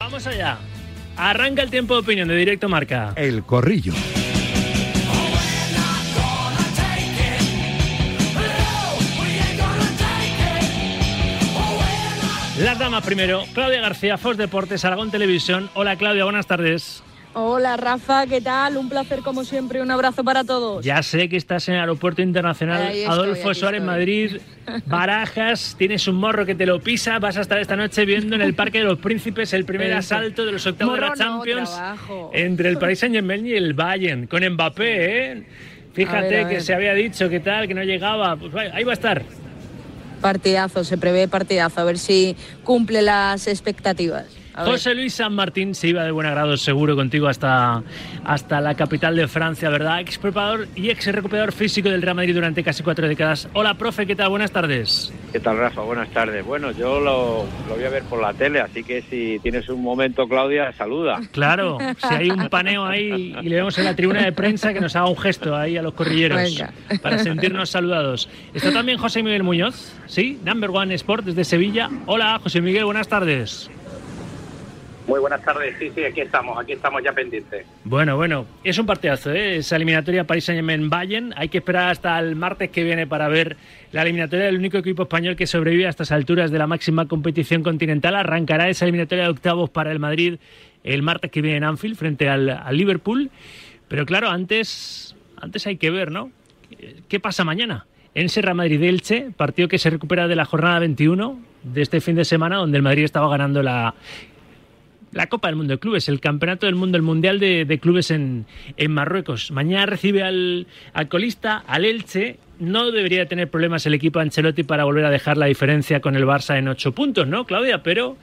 Vamos allá. Arranca el tiempo de opinión de Directo Marca. El Corrillo. Las damas primero. Claudia García, Fos Deportes, Aragón Televisión. Hola Claudia, buenas tardes. Hola Rafa, ¿qué tal? Un placer como siempre, un abrazo para todos. Ya sé que estás en el Aeropuerto Internacional estoy, Adolfo Suárez. Madrid, Barajas, tienes un morro que te lo pisa, vas a estar esta noche viendo en el Parque de los Príncipes el primer Eso. asalto de los octavos de la no, Champions entre el Paris Saint-Germain y el Bayern, con Mbappé, ¿eh? Fíjate A ver, a que se había dicho que tal, que no llegaba, pues ahí va a estar. Partidazo, se prevé partidazo, a ver si cumple las expectativas. José Luis San Martín se iba de buen agrado seguro contigo hasta, hasta la capital de Francia, ¿verdad? Ex preparador y ex recuperador físico del Real Madrid durante casi cuatro décadas. Hola, profe, ¿qué tal? Buenas tardes. ¿Qué tal, Rafa? Buenas tardes. Bueno, yo lo, lo voy a ver por la tele, así que si tienes un momento, Claudia, saluda. Claro, si hay un paneo ahí y le vemos en la tribuna de prensa que nos haga un gesto ahí a los corrilleros Venga. para sentirnos saludados. Está también José Miguel Muñoz, ¿sí? Number One Sport desde Sevilla. Hola, José Miguel, buenas tardes. Muy buenas tardes, sí, sí, aquí estamos, aquí estamos ya pendientes. Bueno, bueno, es un partidazo, ¿eh? Esa eliminatoria Paris Saint-Germain-Bayern. Hay que esperar hasta el martes que viene para ver la eliminatoria del único equipo español que sobrevive a estas alturas de la máxima competición continental. Arrancará esa eliminatoria de octavos para el Madrid el martes que viene en Anfield frente al, Liverpool. Pero claro, antes, antes hay que ver, ¿no? ¿Qué pasa mañana? En Serra Madrid-Elche, partido que se recupera de la jornada 21 de este fin de semana, donde el Madrid estaba ganando la, la Copa del Mundo de Clubes, el Campeonato del Mundo, el Mundial de, de Clubes en, en Marruecos. Mañana recibe al, al colista, al Elche. No debería tener problemas el equipo Ancelotti para volver a dejar la diferencia con el Barça en ocho puntos, ¿no, Claudia? Pero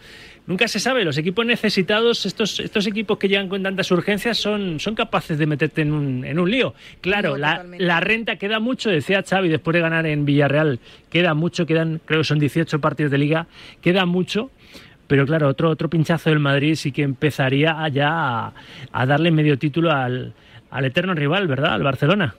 nunca se sabe. Los equipos necesitados, estos, estos equipos que llegan con tantas urgencias, son, son capaces de meterte en un, en un lío. Claro, No, la, la renta queda mucho, decía Xavi, después de ganar en Villarreal, queda mucho, quedan, creo que son 18 partidos de liga, queda mucho. Pero claro, otro, otro pinchazo del Madrid sí que empezaría ya a, a darle medio título al, al eterno rival, ¿verdad? Al Barcelona.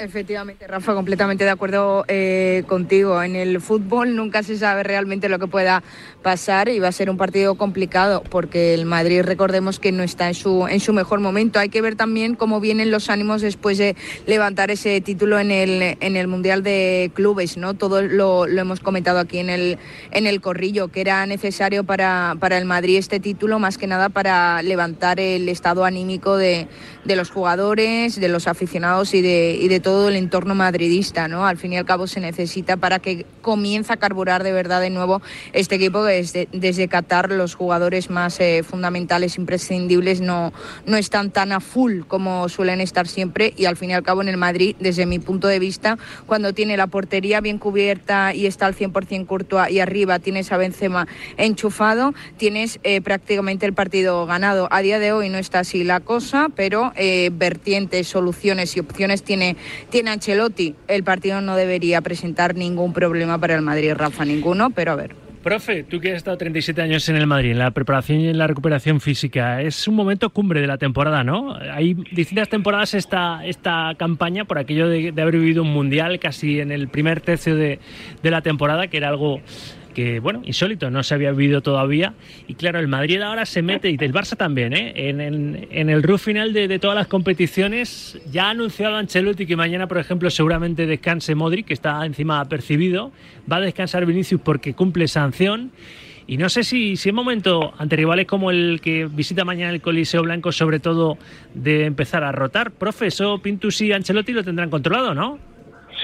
Efectivamente, Rafa, completamente de acuerdo eh, contigo. En el fútbol nunca se sabe realmente lo que pueda pasar y va a ser un partido complicado porque el Madrid, recordemos que no está en su, en su mejor momento. Hay que ver también cómo vienen los ánimos después de levantar ese título en el, en el Mundial de Clubes. ¿no? Todo lo, lo hemos comentado aquí en el, en el corrillo, que era necesario para, para el Madrid este título, más que nada para levantar el estado anímico de, de los jugadores, de los aficionados y de, y de todo el entorno madridista, ¿no? Al fin y al cabo se necesita para que comience a carburar de verdad de nuevo este equipo desde, desde Qatar los jugadores más eh, fundamentales, imprescindibles, no, no están tan a full como suelen estar siempre y al fin y al cabo en el Madrid, desde mi punto de vista, cuando tiene la portería bien cubierta y está al 100% Courtois y arriba tienes a Benzema enchufado, tienes eh, prácticamente el partido ganado. A día de hoy no está así la cosa, pero eh, vertientes, soluciones y opciones tiene, tiene Ancelotti. El partido no debería presentar ningún problema para el Madrid, Rafa, ninguno, pero a ver. Profe, tú que has estado 37 años en el Madrid, en la preparación y en la recuperación física, es un momento cumbre de la temporada, ¿no? Hay distintas temporadas esta, esta campaña por aquello de, de haber vivido un mundial casi en el primer tercio de, de la temporada, que era algo bueno, insólito, no se había vivido todavía. Y claro, el Madrid ahora se mete, y el Barça también, ¿eh? en, el roof final de, todas las competiciones. Ya ha anunciado Ancelotti que mañana, por ejemplo, seguramente descanse Modric, que está encima apercibido. Va a descansar Vinicius porque cumple sanción. Y no sé si, si es momento, ante rivales como el que visita mañana el Coliseo Blanco, sobre todo, de empezar a rotar. Profe, eso Pintus y Ancelotti lo tendrán controlado, ¿no?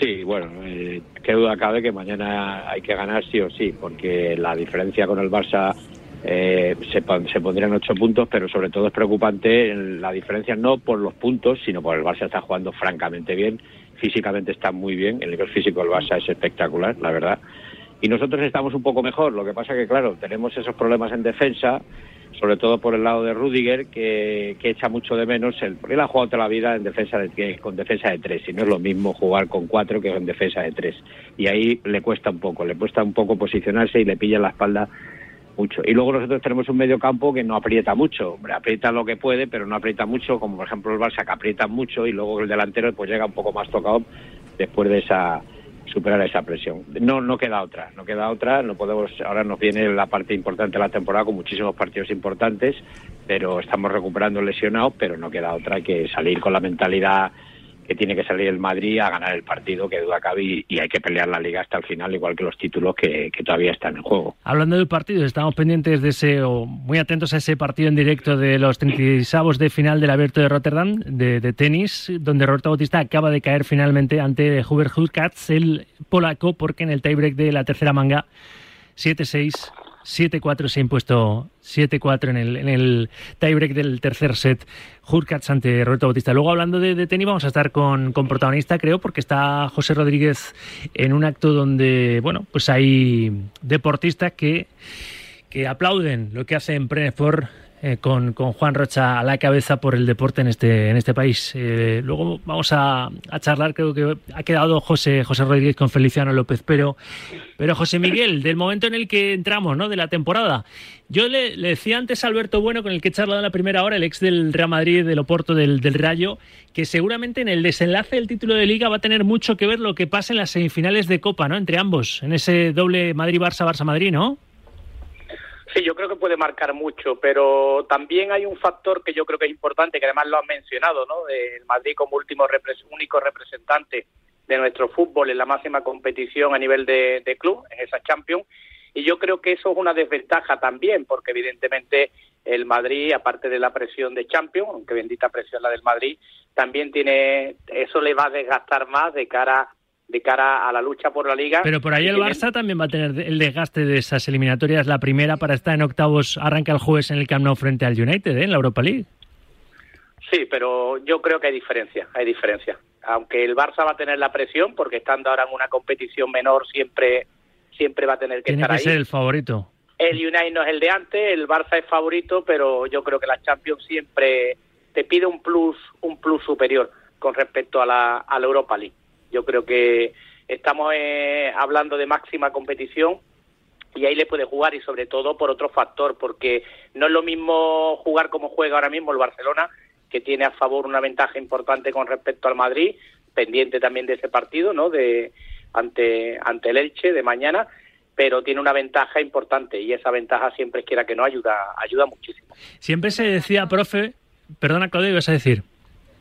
Sí, bueno, eh, qué duda cabe que mañana hay que ganar sí o sí, porque la diferencia con el Barça eh, se, se pondría en ocho puntos, pero sobre todo es preocupante la diferencia no por los puntos, sino por el Barça está jugando francamente bien, físicamente está muy bien, el nivel físico del Barça es espectacular, la verdad. Y nosotros estamos un poco mejor, lo que pasa que, claro, tenemos esos problemas en defensa, sobre todo por el lado de Rudiger, que, que echa mucho de menos, el, porque él ha jugado toda la vida en defensa de, con defensa de tres, y no es lo mismo jugar con cuatro que con defensa de tres. Y ahí le cuesta un poco, le cuesta un poco posicionarse y le pilla en la espalda mucho. Y luego nosotros tenemos un medio campo que no aprieta mucho, hombre, aprieta lo que puede, pero no aprieta mucho, como por ejemplo el Barça que aprieta mucho y luego el delantero pues llega un poco más tocado después de esa superar esa presión. No, no queda otra, no queda otra, no podemos, ahora nos viene la parte importante de la temporada con muchísimos partidos importantes, pero estamos recuperando lesionados, pero no queda otra que salir con la mentalidad que tiene que salir el Madrid a ganar el partido, que duda cabe, y, hay que pelear la liga hasta el final, igual que los títulos que, todavía están en juego. Hablando del partido, estamos pendientes de ese, o muy atentos a ese partido en directo de los 36 de final del Abierto de Rotterdam, de, tenis, donde Roberto Bautista acaba de caer finalmente ante Hubert Hurkacz, el polaco, porque en el tiebreak de la tercera manga, 7-6 7-4 se ha impuesto 7-4 en el, en el tiebreak del tercer set. Hurkacz ante Roberto Bautista. Luego, hablando de, tenis, vamos a estar con, con, protagonista, creo, porque está José Rodríguez en un acto donde, bueno, pues hay deportistas que, que aplauden lo que hace en eh, con, Juan Rocha a la cabeza por el deporte en este, en este país. Eh, luego vamos a, charlar, creo que ha quedado José, José Rodríguez con Feliciano López, pero, pero José Miguel, del momento en el que entramos, ¿no? de la temporada. Yo le, decía antes a Alberto Bueno, con el que he charlado en la primera hora, el ex del Real Madrid, del Oporto, del, Rayo, que seguramente en el desenlace del título de Liga va a tener mucho que ver lo que pasa en las semifinales de Copa, ¿no? Entre ambos, en ese doble Madrid-Barça, Barça-Madrid, ¿no? Sí, yo creo que puede marcar mucho, pero también hay un factor que yo creo que es importante, que además lo han mencionado, ¿no? El Madrid como último único representante de nuestro fútbol en la máxima competición a nivel de, club, en esa Champions, y yo creo que eso es una desventaja también, porque evidentemente el Madrid, aparte de la presión de Champions, aunque bendita presión la del Madrid, también tiene, eso le va a desgastar más de cara de cara a la lucha por la liga. Pero por ahí el Barça también va a tener el desgaste de esas eliminatorias. La primera para estar en octavos arranca el jueves en el Camp Nou frente al United, ¿eh? en la Europa League. Sí, pero yo creo que hay diferencia, hay diferencia. Aunque el Barça va a tener la presión, porque estando ahora en una competición menor siempre, siempre va a tener que Tiene estar que ser el favorito. El United no es el de antes, el Barça es favorito, pero yo creo que la Champions siempre te pide un plus, un plus superior con respecto a la, a la Europa League. Yo creo que estamos eh, hablando de máxima competición y ahí le puede jugar y sobre todo por otro factor, porque no es lo mismo jugar como juega ahora mismo el Barcelona, que tiene a favor una ventaja importante con respecto al Madrid, pendiente también de ese partido, ¿no? De ante ante el Elche de mañana, pero tiene una ventaja importante y esa ventaja siempre quiera que no ayuda ayuda muchísimo. Siempre se decía, profe, perdona Claudio, ibas a decir.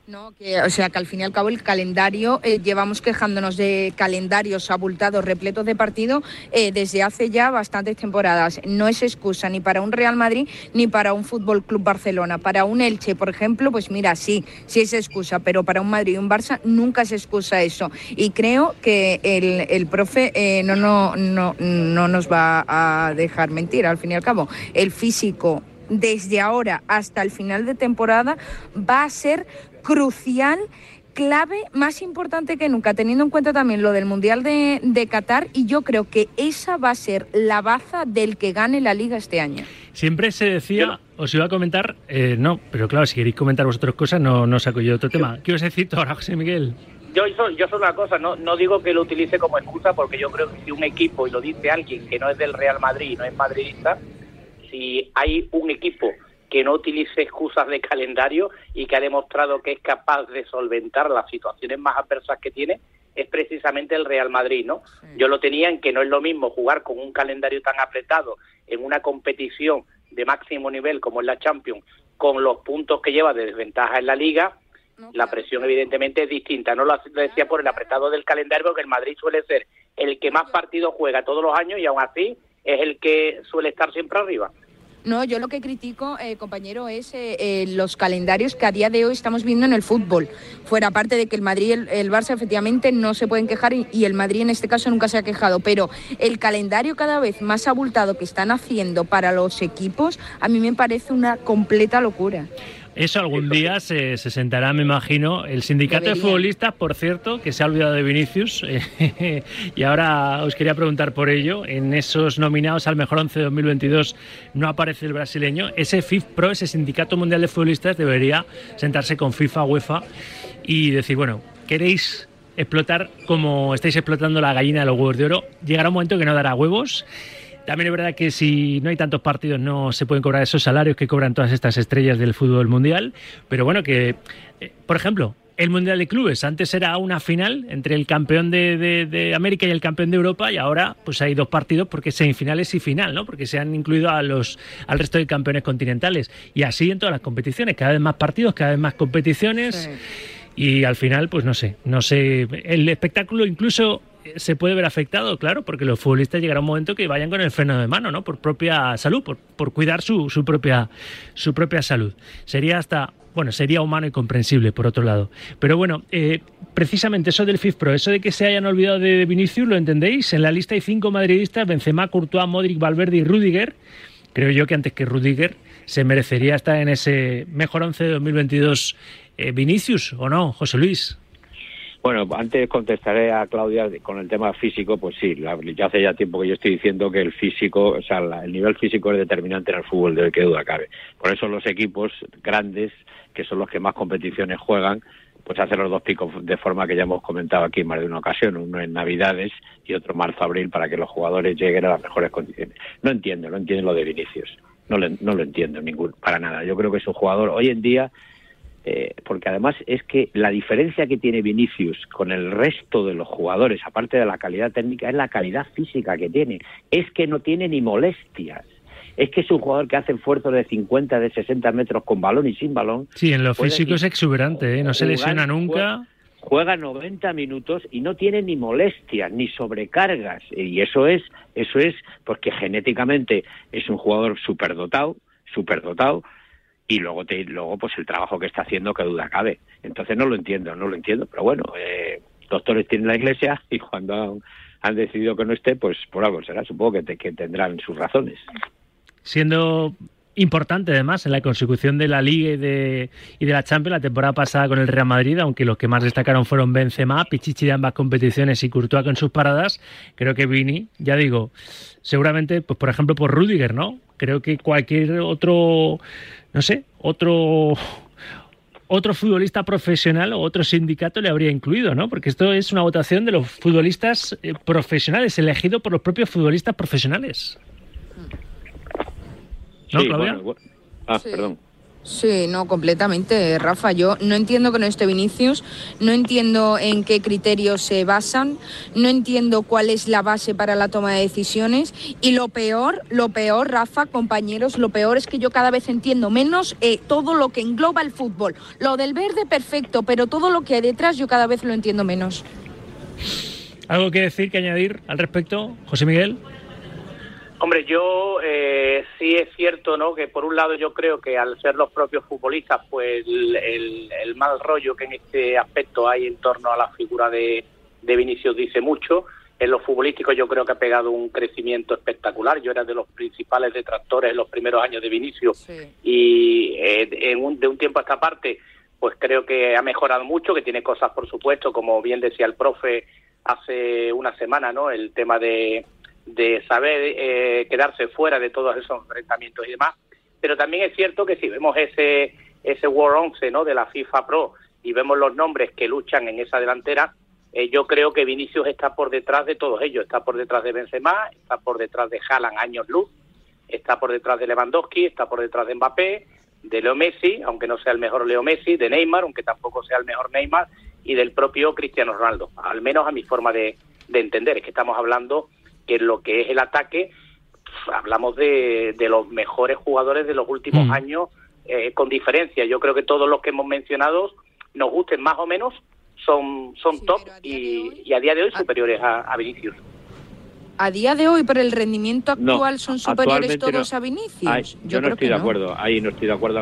No, que, o sea que al fin y al cabo el calendario, eh, llevamos quejándonos de calendarios abultados, repletos de partido, eh, desde hace ya bastantes temporadas. No es excusa ni para un Real Madrid ni para un Fútbol Club Barcelona. Para un Elche, por ejemplo, pues mira, sí, sí es excusa, pero para un Madrid y un Barça nunca es excusa eso. Y creo que el, el profe eh, no, no, no, no nos va a dejar mentir, al fin y al cabo. El físico desde ahora hasta el final de temporada va a ser crucial clave más importante que nunca, teniendo en cuenta también lo del Mundial de, Qatar, y yo creo que esa va a ser la baza del que gane la liga este año. Siempre se decía, os iba a comentar, eh, no, pero claro, si queréis comentar vosotros cosas, no, no saco yo otro tema. ¿Qué os decir ahora, José Miguel? Yo, yo soy una cosa, no, no digo que lo utilice como excusa, porque yo creo que si un equipo, y lo dice alguien que no es del Real Madrid y no es madridista, si hay un equipo que no utilice excusas de calendario y que ha demostrado que es capaz de solventar las situaciones más adversas que tiene, es precisamente el Real Madrid, ¿no? Yo lo tenía en que no es lo mismo jugar con un calendario tan apretado en una competición de máximo nivel como es la Champions, con los puntos que lleva de desventaja en la Liga, la presión evidentemente es distinta. No lo decía por el apretado del calendario, porque el Madrid suele ser el que más partidos juega todos los años y aún así es el que suele estar siempre arriba. No, yo lo que critico, eh, compañero, es eh, eh, los calendarios que a día de hoy estamos viendo en el fútbol. Fuera parte de que el Madrid y el, Barça efectivamente no se pueden quejar y, el Madrid en este caso nunca se ha quejado, pero el calendario cada vez más abultado que están haciendo para los equipos a mí me parece una completa locura. Eso algún día se, sentará, me imagino. El sindicato de futbolistas, por cierto, que se ha olvidado de Vinicius, y ahora os quería preguntar por ello. En esos nominados al mejor 11 de 2022 no aparece el brasileño. Ese FIFPro, ese Sindicato Mundial de Futbolistas, debería sentarse con FIFA, UEFA y decir, bueno, ¿queréis explotar como estáis explotando la gallina de los huevos de oro? Llegará un momento que no dará huevos también es verdad que si no hay tantos partidos no se pueden cobrar esos salarios que cobran todas estas estrellas del fútbol mundial, pero bueno, que, eh, por ejemplo, el Mundial de Clubes. Antes era una final entre el campeón de, América y el campeón de Europa y ahora pues hay dos partidos porque semifinales y final, ¿no? Porque se han incluido a los al resto de campeones continentales y así en todas las competiciones, cada vez más partidos, cada vez más competiciones. Y al final, pues no sé, no sé, el espectáculo incluso se puede ver afectado, claro, porque los futbolistas llegará un momento que vayan con el freno de mano, ¿no? Por propia salud, por, por cuidar su, su, propia, su propia salud. Sería hasta, bueno, sería humano y comprensible, por otro lado. Pero bueno, eh, precisamente eso del FIFPro, eso de que se hayan olvidado de Vinicius, ¿lo entendéis? En la lista hay cinco madridistas, Benzema, Courtois, Modric, Valverde y Rudiger. Creo yo que antes que Rudiger se merecería estar en ese mejor once de 2022 eh, Vinicius, ¿o no, José Luis? Bueno, antes contestaré a Claudia con el tema físico, pues sí, ya hace ya tiempo que yo estoy diciendo que el físico, o sea, el nivel físico es determinante en el fútbol, de que duda cabe. Por eso los equipos grandes, que son los que más competiciones juegan, pues hacen los dos picos de forma que ya hemos comentado aquí más de una ocasión, uno en Navidades y otro marzo-abril, para que los jugadores lleguen a las mejores condiciones. No entiendo, no entiendo lo de Vinicius, no, no lo entiendo ningún, para nada. Yo creo que es un jugador, hoy en día eh, porque además es que la diferencia que tiene Vinicius con el resto de los jugadores, aparte de la calidad técnica, es la calidad física que tiene. Es que no tiene ni molestias. Es que es un jugador que hace esfuerzos de 50, de 60 metros con balón y sin balón. Sí, en lo físico es exuberante, ¿eh? no se lesiona nunca. Juega, 90 minutos y no tiene ni molestias ni sobrecargas y eso es eso es porque genéticamente es un jugador superdotado, superdotado y luego te, luego pues el trabajo que está haciendo que duda cabe entonces no lo entiendo no lo entiendo pero bueno eh, doctores tienen la iglesia y cuando han, decidido que no esté pues por algo será supongo que, que tendrán sus razones siendo importante además en la consecución de la Liga y de, y de la Champions la temporada pasada con el Real Madrid, aunque los que más destacaron fueron Benzema, Pichichi de ambas competiciones y Courtois con sus paradas, creo que Vini, ya digo, seguramente, pues por ejemplo por Rudiger, ¿no? Creo que cualquier otro no sé, otro otro futbolista profesional o otro sindicato le habría incluido, ¿no? Porque esto es una votación de los futbolistas eh, profesionales, elegido por los propios futbolistas profesionales. ¿No, Claudia? Ah, perdón. Sí, no, completamente, Rafa. Yo no entiendo con este Vinicius, no entiendo en qué criterios se basan, no entiendo cuál es la base para la toma de decisiones y lo peor, lo peor, Rafa, compañeros, lo peor es que yo cada vez entiendo menos eh, todo lo que engloba el fútbol. Lo del verde, perfecto, pero todo lo que hay detrás yo cada vez lo entiendo menos. ¿Algo que decir, que añadir al respecto, José Miguel? Hombre, yo eh, sí es cierto, ¿no? Que por un lado yo creo que al ser los propios futbolistas, pues el, mal rollo que en este aspecto hay en torno a la figura de, de Vinicius dice mucho. En los futbolísticos yo creo que ha pegado un crecimiento espectacular. Yo era de los principales detractores en los primeros años de Vinicius y eh, en de un tiempo a esta parte, pues creo que ha mejorado mucho, que tiene cosas, por supuesto, como bien decía el profe hace una semana, ¿no? El tema de de saber eh, quedarse fuera de todos esos enfrentamientos y demás. Pero también es cierto que si vemos ese, ese War 11 ¿no? de la FIFA Pro y vemos los nombres que luchan en esa delantera, eh, yo creo que Vinicius está por detrás de todos ellos. Está por detrás de Benzema, está por detrás de Haaland años luz, está por detrás de Lewandowski, está por detrás de Mbappé, de Leo Messi, aunque no sea el mejor Leo Messi, de Neymar, aunque tampoco sea el mejor Neymar, y del propio Cristiano Ronaldo. Al menos a mi forma de, de entender, es que estamos hablando que en lo que es el ataque hablamos de, de, los mejores jugadores de los últimos mm. años eh, con diferencia. Yo creo que todos los que hemos mencionado nos gusten más o menos son, son top y, a día de hoy superiores a, a Vinicius a día de hoy, por el rendimiento actual, son superiores todos a Vinicius. yo, no estoy de acuerdo, ahí no estoy de acuerdo.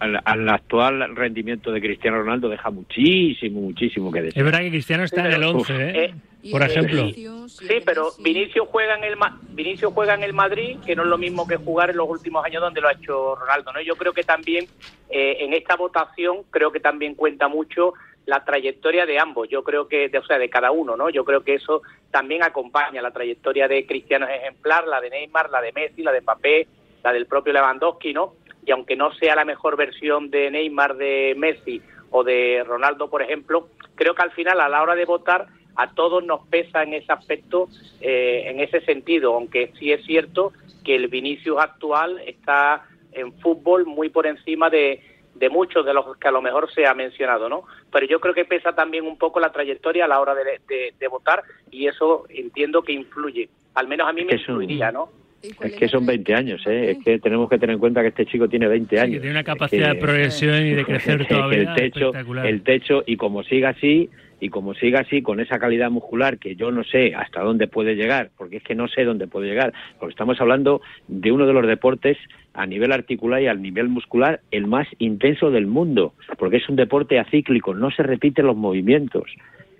Al actual, rendimiento de Cristiano Ronaldo deja muchísimo, muchísimo que decir. Es verdad que Cristiano está en el 11, ¿eh? eh por ejemplo. Sí, pero Vinicius juega en el Vinicius juega en el Madrid, que no es lo mismo que jugar en los últimos años donde lo ha hecho Ronaldo, ¿no? Yo creo que también eh, en esta votación creo que también cuenta mucho la trayectoria de ambos, yo creo que, de, o sea, de cada uno, ¿no? Yo creo que eso también acompaña la trayectoria de Cristiano ejemplar, la de Neymar, la de Messi, la de Mbappé, la del propio Lewandowski, ¿no? Y aunque no sea la mejor versión de Neymar, de Messi o de Ronaldo, por ejemplo, creo que al final a la hora de votar a todos nos pesa en ese aspecto, eh, en ese sentido, aunque sí es cierto que el Vinicius actual está en fútbol muy por encima de, de muchos de los que a lo mejor se ha mencionado, ¿no? Pero yo creo que pesa también un poco la trayectoria a la hora de, votar y eso entiendo que influye. Al menos a mí me influiría, ¿no? Es que son 20 años, ¿eh? Es que tenemos que tener en cuenta que este chico tiene 20 años. tiene una capacidad de progresión y de crecer todavía el techo, El techo, y como siga así, y como siga así, con esa calidad muscular que yo no sé hasta dónde puede llegar, porque es que no sé dónde puede llegar, porque estamos hablando de uno de los deportes a nivel articular y al nivel muscular el más intenso del mundo, porque es un deporte acíclico, no se repiten los movimientos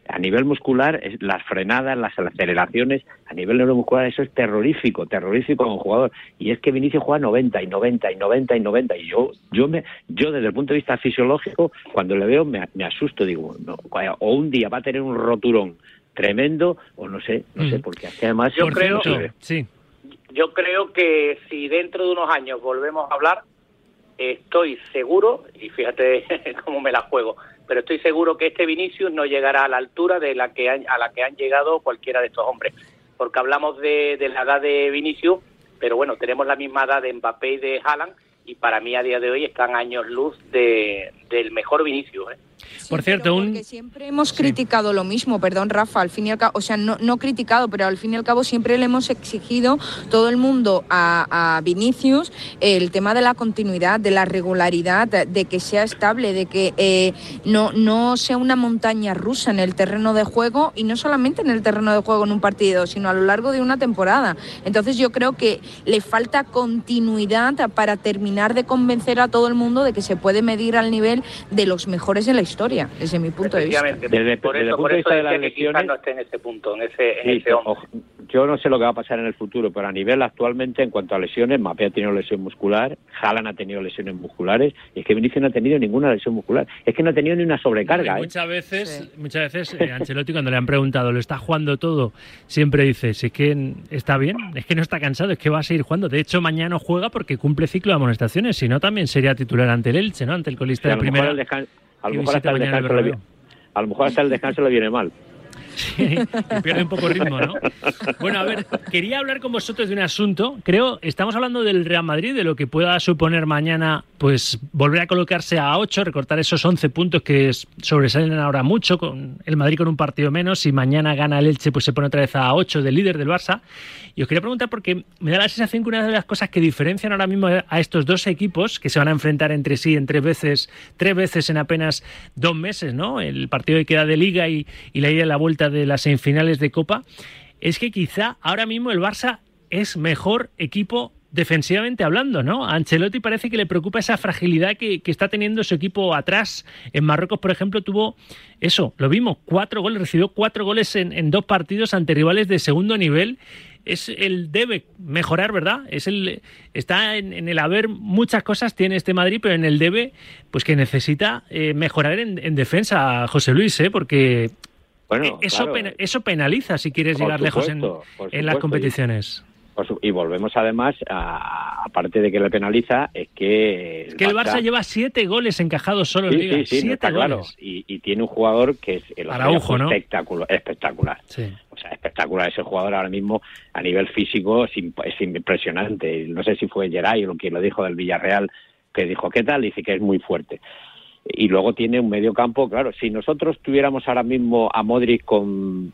a nivel muscular, las frenadas, las aceleraciones, a nivel neuromuscular, eso es terrorífico, terrorífico un jugador. Y es que Vinicio juega 90 y 90 y 90 y 90. Y yo, yo, me, yo desde el punto de vista fisiológico, cuando le veo, me, asusto, digo, no, o un día va a tener un roturón tremendo, o no sé, no sé, mm. porque además... Yo creo, sí. yo creo que si dentro de unos años volvemos a hablar, estoy seguro, y fíjate cómo me la juego, pero estoy seguro que este Vinicius no llegará a la altura de la que a la que han llegado cualquiera de estos hombres, porque hablamos de, de la edad de Vinicius, pero bueno, tenemos la misma edad de Mbappé y de Haaland, y para mí a día de hoy están años luz de, del mejor Vinicius. ¿eh? Por cierto, un... siempre hemos criticado lo mismo, perdón Rafa, al fin y al cabo, o sea, no, no criticado, pero al fin y al cabo siempre le hemos exigido todo el mundo a, Vinicius el tema de la continuidad, de la regularidad, de, que sea estable, de que eh, no, no sea una montaña rusa en el terreno de juego y no solamente en el terreno de juego en un partido, sino a lo largo de una temporada. Entonces yo creo que le falta continuidad para terminar de convencer a todo el mundo de que se puede medir al nivel de los mejores en la historia, desde mi punto de vista. Desde, por eso, por eso de las no esté en ese punto, en ese, en ese Yo no sé lo que va a pasar en el futuro, pero a nivel actualmente, en cuanto a lesiones, Mapé ha tenido lesión muscular, Jalan ha tenido lesiones musculares, y es que Vinicius no ha tenido ninguna lesión muscular. Es que no ha tenido ni una sobrecarga. ¿eh? Muchas veces, muchas veces eh, Ancelotti, cuando le han preguntado, ¿lo está jugando todo? Siempre dice, si es que está bien, es que no está cansado, es que va a seguir jugando. De hecho, mañana juega porque cumple ciclo de amonestaciones, si no, también sería titular ante el Elche, ¿no? Ante el colista de primera. A lo, mejor hasta el descanso le, a lo mejor hasta el descanso le viene mal. Sí, pierde un poco ritmo, ¿no? Bueno, a ver, quería hablar con vosotros de un asunto. Creo, estamos hablando del Real Madrid, de lo que pueda suponer mañana, pues volver a colocarse a 8, recortar esos 11 puntos que sobresalen ahora mucho, con el Madrid con un partido menos, y mañana gana el Elche, pues se pone otra vez a 8 del líder del Barça. Y os quería preguntar porque me da la sensación que una de las cosas que diferencian ahora mismo a estos dos equipos, que se van a enfrentar entre sí en tres veces, tres veces en apenas dos meses, ¿no? El partido que queda de Liga y, y la ida y la vuelta de las semifinales de Copa, es que quizá ahora mismo el Barça es mejor equipo defensivamente hablando, ¿no? A Ancelotti parece que le preocupa esa fragilidad que, está teniendo su equipo atrás. En Marruecos, por ejemplo, tuvo eso, lo vimos, cuatro goles, recibió cuatro goles en, dos partidos ante rivales de segundo nivel. Es el debe mejorar, ¿verdad? Es el está en, el haber muchas cosas tiene este Madrid, pero en el debe, pues que necesita eh, mejorar en, defensa, José Luis, ¿eh? Porque bueno, eh, eso, eso penaliza si quieres llegar lejos en, las competiciones. Y, volvemos además, a, aparte de que le penaliza, es que... Es que el Barça, lleva siete goles encajados solo en Liga. Sí, siete Claro. Y, tiene un jugador que es el Araujo, ¿no? espectacular. espectacular. O sea, espectacular. Ese jugador ahora mismo a nivel físico es, es impresionante. No sé si fue Geray quien lo dijo del Villarreal, que dijo, ¿qué tal? Dice que es muy fuerte y luego tiene un medio campo, claro, si nosotros tuviéramos ahora mismo a Modric con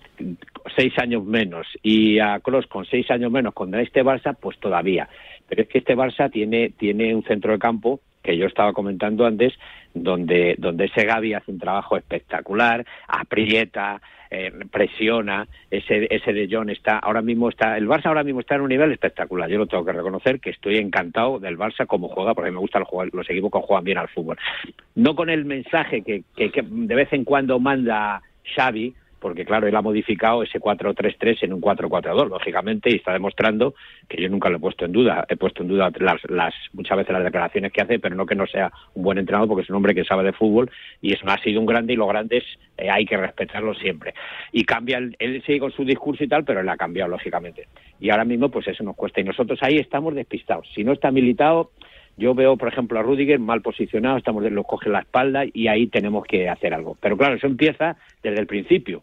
seis años menos y a Kroos con seis años menos con este Barça, pues todavía. Pero es que este Barça tiene, tiene un centro de campo que yo estaba comentando antes, donde, donde ese Gaby hace un trabajo espectacular, aprieta, eh, presiona, ese, ese de John está, ahora mismo está, el Barça ahora mismo está en un nivel espectacular, yo lo tengo que reconocer, que estoy encantado del Barça como juega, porque me gustan los, los equipos que juegan bien al fútbol. No con el mensaje que, que de vez en cuando manda Xavi, porque claro, él ha modificado ese 4-3-3 en un 4-4-2, lógicamente, y está demostrando que yo nunca lo he puesto en duda. He puesto en duda las, las, muchas veces las declaraciones que hace, pero no que no sea un buen entrenador, porque es un hombre que sabe de fútbol y es, ha sido un grande y los grandes eh, hay que respetarlos siempre. Y cambia, él sigue con su discurso y tal, pero él ha cambiado, lógicamente. Y ahora mismo, pues eso nos cuesta. Y nosotros ahí estamos despistados. Si no está militado, yo veo, por ejemplo, a Rudiger mal posicionado, estamos lo coge la espalda y ahí tenemos que hacer algo. Pero claro, eso empieza desde el principio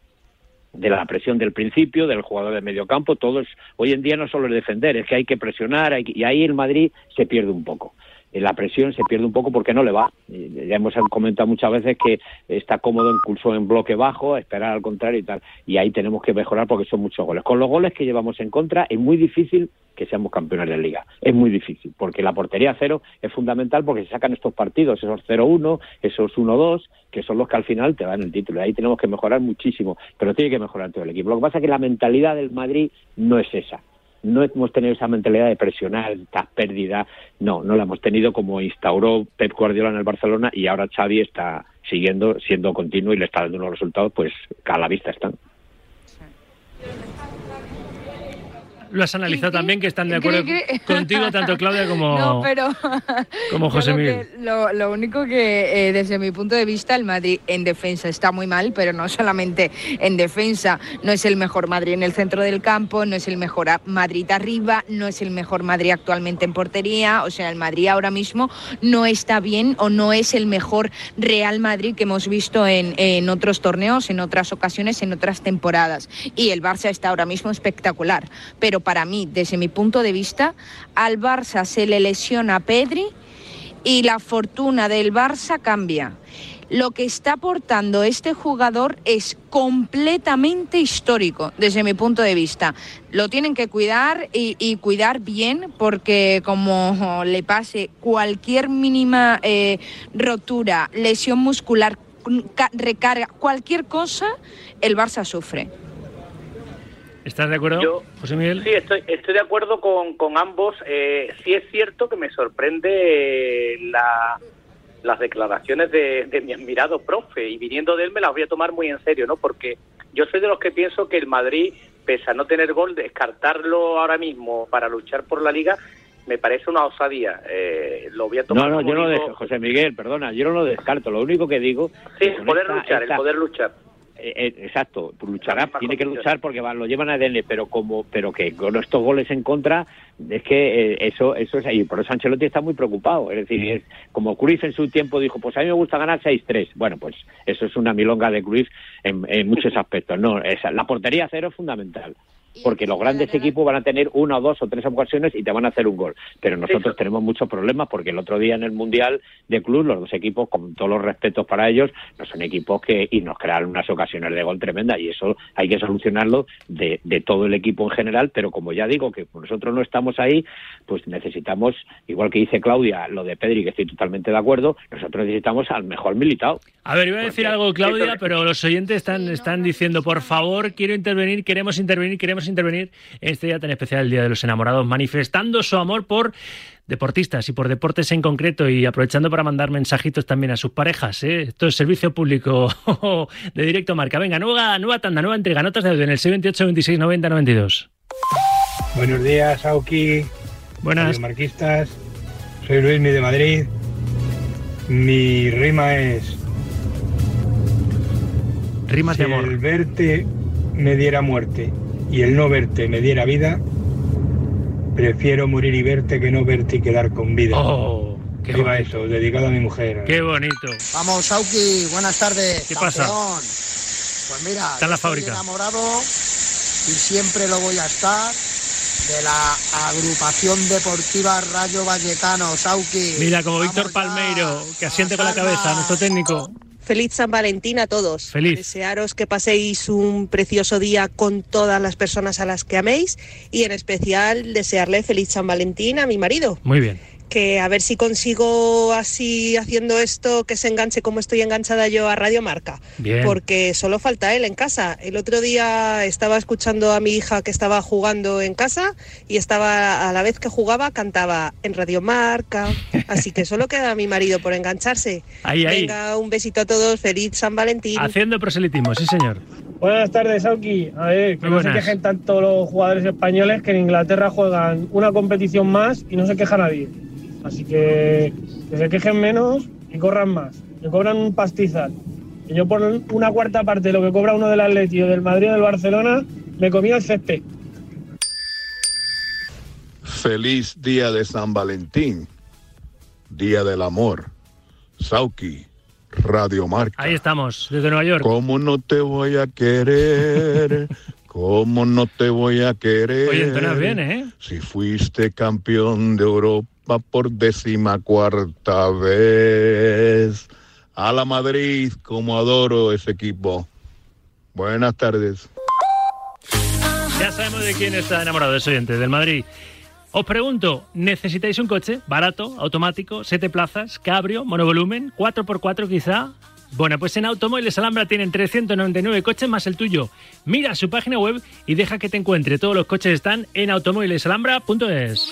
de la presión del principio, del jugador de medio campo, todos, hoy en día no solo es defender, es que hay que presionar y ahí el Madrid se pierde un poco. La presión se pierde un poco porque no le va. Ya hemos comentado muchas veces que está cómodo incluso en bloque bajo, esperar al contrario y tal. Y ahí tenemos que mejorar porque son muchos goles. Con los goles que llevamos en contra es muy difícil que seamos campeones de liga. Es muy difícil porque la portería cero es fundamental porque se sacan estos partidos, esos 0-1, esos 1-2, que son los que al final te dan el título. Ahí tenemos que mejorar muchísimo, pero tiene que mejorar todo el equipo. Lo que pasa es que la mentalidad del Madrid no es esa no hemos tenido esa mentalidad de presionar, esta pérdida, no, no la hemos tenido como instauró Pep Guardiola en el Barcelona y ahora Xavi está siguiendo, siendo continuo y le está dando unos resultados, pues a la vista están. Lo has analizado también, que están de acuerdo contigo, tanto Claudia como, como José Miguel. Lo, único que, eh, desde mi punto de vista, el Madrid en defensa está muy mal, pero no solamente en defensa. No es el mejor Madrid en el centro del campo, no es el mejor Madrid arriba, no es el mejor Madrid actualmente en portería. O sea, el Madrid ahora mismo no está bien o no es el mejor Real Madrid que hemos visto en, en otros torneos, en otras ocasiones, en otras temporadas. Y el Barça está ahora mismo espectacular. Pero para mí, desde mi punto de vista, al Barça se le lesiona Pedri y la fortuna del Barça cambia. Lo que está aportando este jugador es completamente histórico desde mi punto de vista. Lo tienen que cuidar y, cuidar bien porque como le pase cualquier mínima eh, rotura, lesión muscular, recarga, cualquier cosa, el Barça sufre. ¿Estás de acuerdo, José Miguel? Sí, estoy, estoy de acuerdo con, con ambos. Eh, sí es cierto que me sorprende la, las declaraciones de, mi admirado profe y viniendo de él me las voy a tomar muy en serio, ¿no? Porque yo soy de los que pienso que el Madrid, pese a no tener gol, descartarlo ahora mismo para luchar por la Liga me parece una osadía. Eh, lo voy a tomar. No, no, yo no lo descarto, José Miguel, perdona, yo no lo descarto. Lo único que digo. Sí, el poder luchar, el poder luchar. Eh, eh, exacto, luchará, tiene que luchar porque lo llevan a ADN, pero como, pero que con estos goles en contra, es que eh, eso, eso es ahí. Por eso Ancelotti está muy preocupado. Es decir, es, como Cruyff en su tiempo dijo, pues a mí me gusta ganar 6-3. Bueno, pues eso es una milonga de Cruyff en, en muchos aspectos. No, esa, la portería cero es fundamental porque los grandes equipos van a tener una o dos o tres ocasiones y te van a hacer un gol. Pero nosotros tenemos muchos problemas porque el otro día en el Mundial de Club, los dos equipos, con todos los respetos para ellos, no son equipos que y nos crean unas ocasiones de gol tremendas y eso hay que solucionarlo de, de todo el equipo en general. Pero como ya digo que nosotros no estamos ahí, pues necesitamos, igual que dice Claudia, lo de Pedri, que estoy totalmente de acuerdo, nosotros necesitamos al mejor militado. A ver, iba a decir algo, Claudia, pero los oyentes están, están diciendo, por favor, quiero intervenir, queremos intervenir, queremos intervenir en este día tan especial, el Día de los Enamorados, manifestando su amor por deportistas y por deportes en concreto y aprovechando para mandar mensajitos también a sus parejas. ¿eh? Esto es servicio público de directo marca. Venga, nueva, nueva tanda, nueva entrega, notas de audio en el 628 26 90 92. Buenos días, Auki. Buenas. Marquistas. Soy Luis, mi de Madrid. Mi rima es. Rimas si de amor. el verte me diera muerte y el no verte me diera vida, prefiero morir y verte que no verte y quedar con vida. Oh, qué Viva bonito. eso, dedicado a mi mujer. Qué bonito. Vamos, Sauki, buenas tardes. ¿Qué pasa? Pues mira, Está en la estoy fábrica. enamorado y siempre lo voy a estar de la agrupación deportiva Rayo Vallecano, Sauki. Mira, como Vamos Víctor ya, Palmeiro, que asiente con la cabeza, nuestro técnico. Feliz San Valentín a todos. Feliz. Desearos que paséis un precioso día con todas las personas a las que améis y en especial desearle feliz San Valentín a mi marido. Muy bien. Que a ver si consigo así haciendo esto que se enganche como estoy enganchada yo a Radio Marca. Bien. Porque solo falta él en casa. El otro día estaba escuchando a mi hija que estaba jugando en casa y estaba a la vez que jugaba cantaba en Radio Marca. Así que solo queda mi marido por engancharse. Ahí, ahí. Venga, un besito a todos, feliz San Valentín. Haciendo proselitismo, sí, señor. Buenas tardes, Auki. A ver, que Muy no se quejen tanto los jugadores españoles que en Inglaterra juegan una competición más y no se queja nadie. Así que que se quejen menos y corran más. Que cobran un pastizal. Y yo por una cuarta parte de lo que cobra uno del Atleti o del Madrid o del Barcelona, me comía el césped. Feliz día de San Valentín, día del amor. Sauki, Radio Marca. Ahí estamos, desde Nueva York. ¿Cómo no te voy a querer? ¿Cómo no te voy a querer? Oye, entonas bien, ¿eh? Si fuiste campeón de Europa va por décima cuarta vez. A la Madrid, como adoro ese equipo. Buenas tardes. Ya sabemos de quién está enamorado ese oyente, del Madrid. Os pregunto, ¿necesitáis un coche barato, automático, siete plazas, cabrio, monovolumen, 4x4 quizá? Bueno, pues en Automóviles Alhambra tienen 399 coches más el tuyo. Mira su página web y deja que te encuentre. Todos los coches están en automóvilesalhambra.es.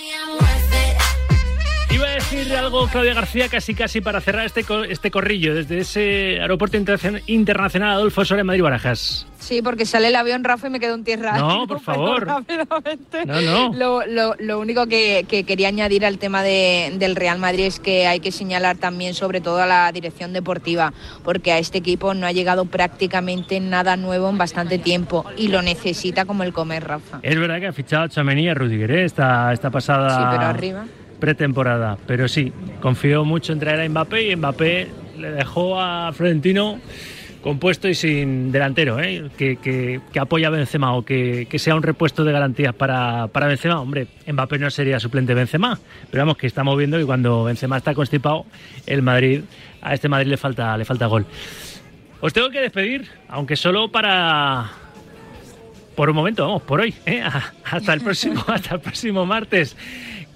Decir algo, Claudia García, casi casi para cerrar este, este corrillo desde ese aeropuerto Interna- internacional Adolfo Suárez Madrid Barajas. Sí, porque sale el avión, Rafa, y me quedo en tierra. No, por favor. No, no. Lo, lo- lo único que, que quería añadir al tema de- del Real Madrid es que hay que señalar también sobre todo a la dirección deportiva, porque a este equipo no ha llegado prácticamente nada nuevo en bastante tiempo y lo necesita como el comer, Rafa. Es verdad que ha fichado a Tchouaméni y a Rudiger ¿eh? esta, esta pasada Sí, pero arriba. Pretemporada. Pero sí, confió mucho en traer a Mbappé y Mbappé le dejó a Florentino compuesto y sin delantero, ¿eh? que, que- apoya a Benzema o que, que sea un repuesto de garantías para, para Benzema. Hombre, Mbappé no sería suplente de Benzema, pero vamos que estamos viendo que cuando Benzema está constipado, el Madrid, a este Madrid le falta, le falta gol. Os tengo que despedir, aunque solo para por un momento, vamos, por hoy, ¿eh? hasta el próximo, hasta el próximo martes.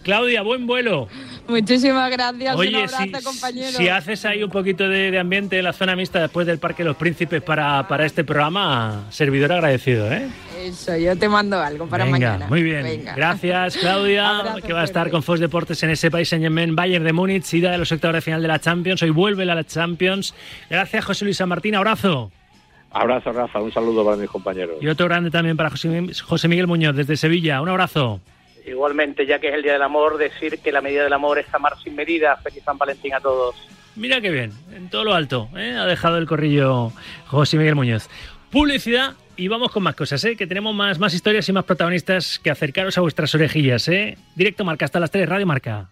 Claudia, buen vuelo. Muchísimas gracias, un Oye, abrazo, si, compañero. si haces ahí un poquito de, de ambiente en la zona mixta después del Parque Los Príncipes para, para este programa, servidor agradecido, ¿eh? Eso, yo te mando algo para Venga, mañana. muy bien. Venga. Gracias, Claudia, Abrazo que va a estar con Fox Deportes en ese país Saint Germain, Bayern de Múnich, ida de los octavos de final de la Champions. Hoy vuelve la Champions. Gracias, José Luis San Martín. Abrazo. Abrazo, Rafa. Un saludo para mis compañeros. Y otro grande también para José, José Miguel Muñoz desde Sevilla. Un abrazo. Igualmente, ya que es el Día del Amor, decir que la medida del amor es amar sin medida. Feliz San Valentín a todos. Mira qué bien, en todo lo alto, ¿eh? ha dejado el corrillo José Miguel Muñoz. Publicidad y vamos con más cosas, ¿eh? que tenemos más, más historias y más protagonistas que acercaros a vuestras orejillas. ¿eh? Directo Marca hasta las 3, Radio Marca.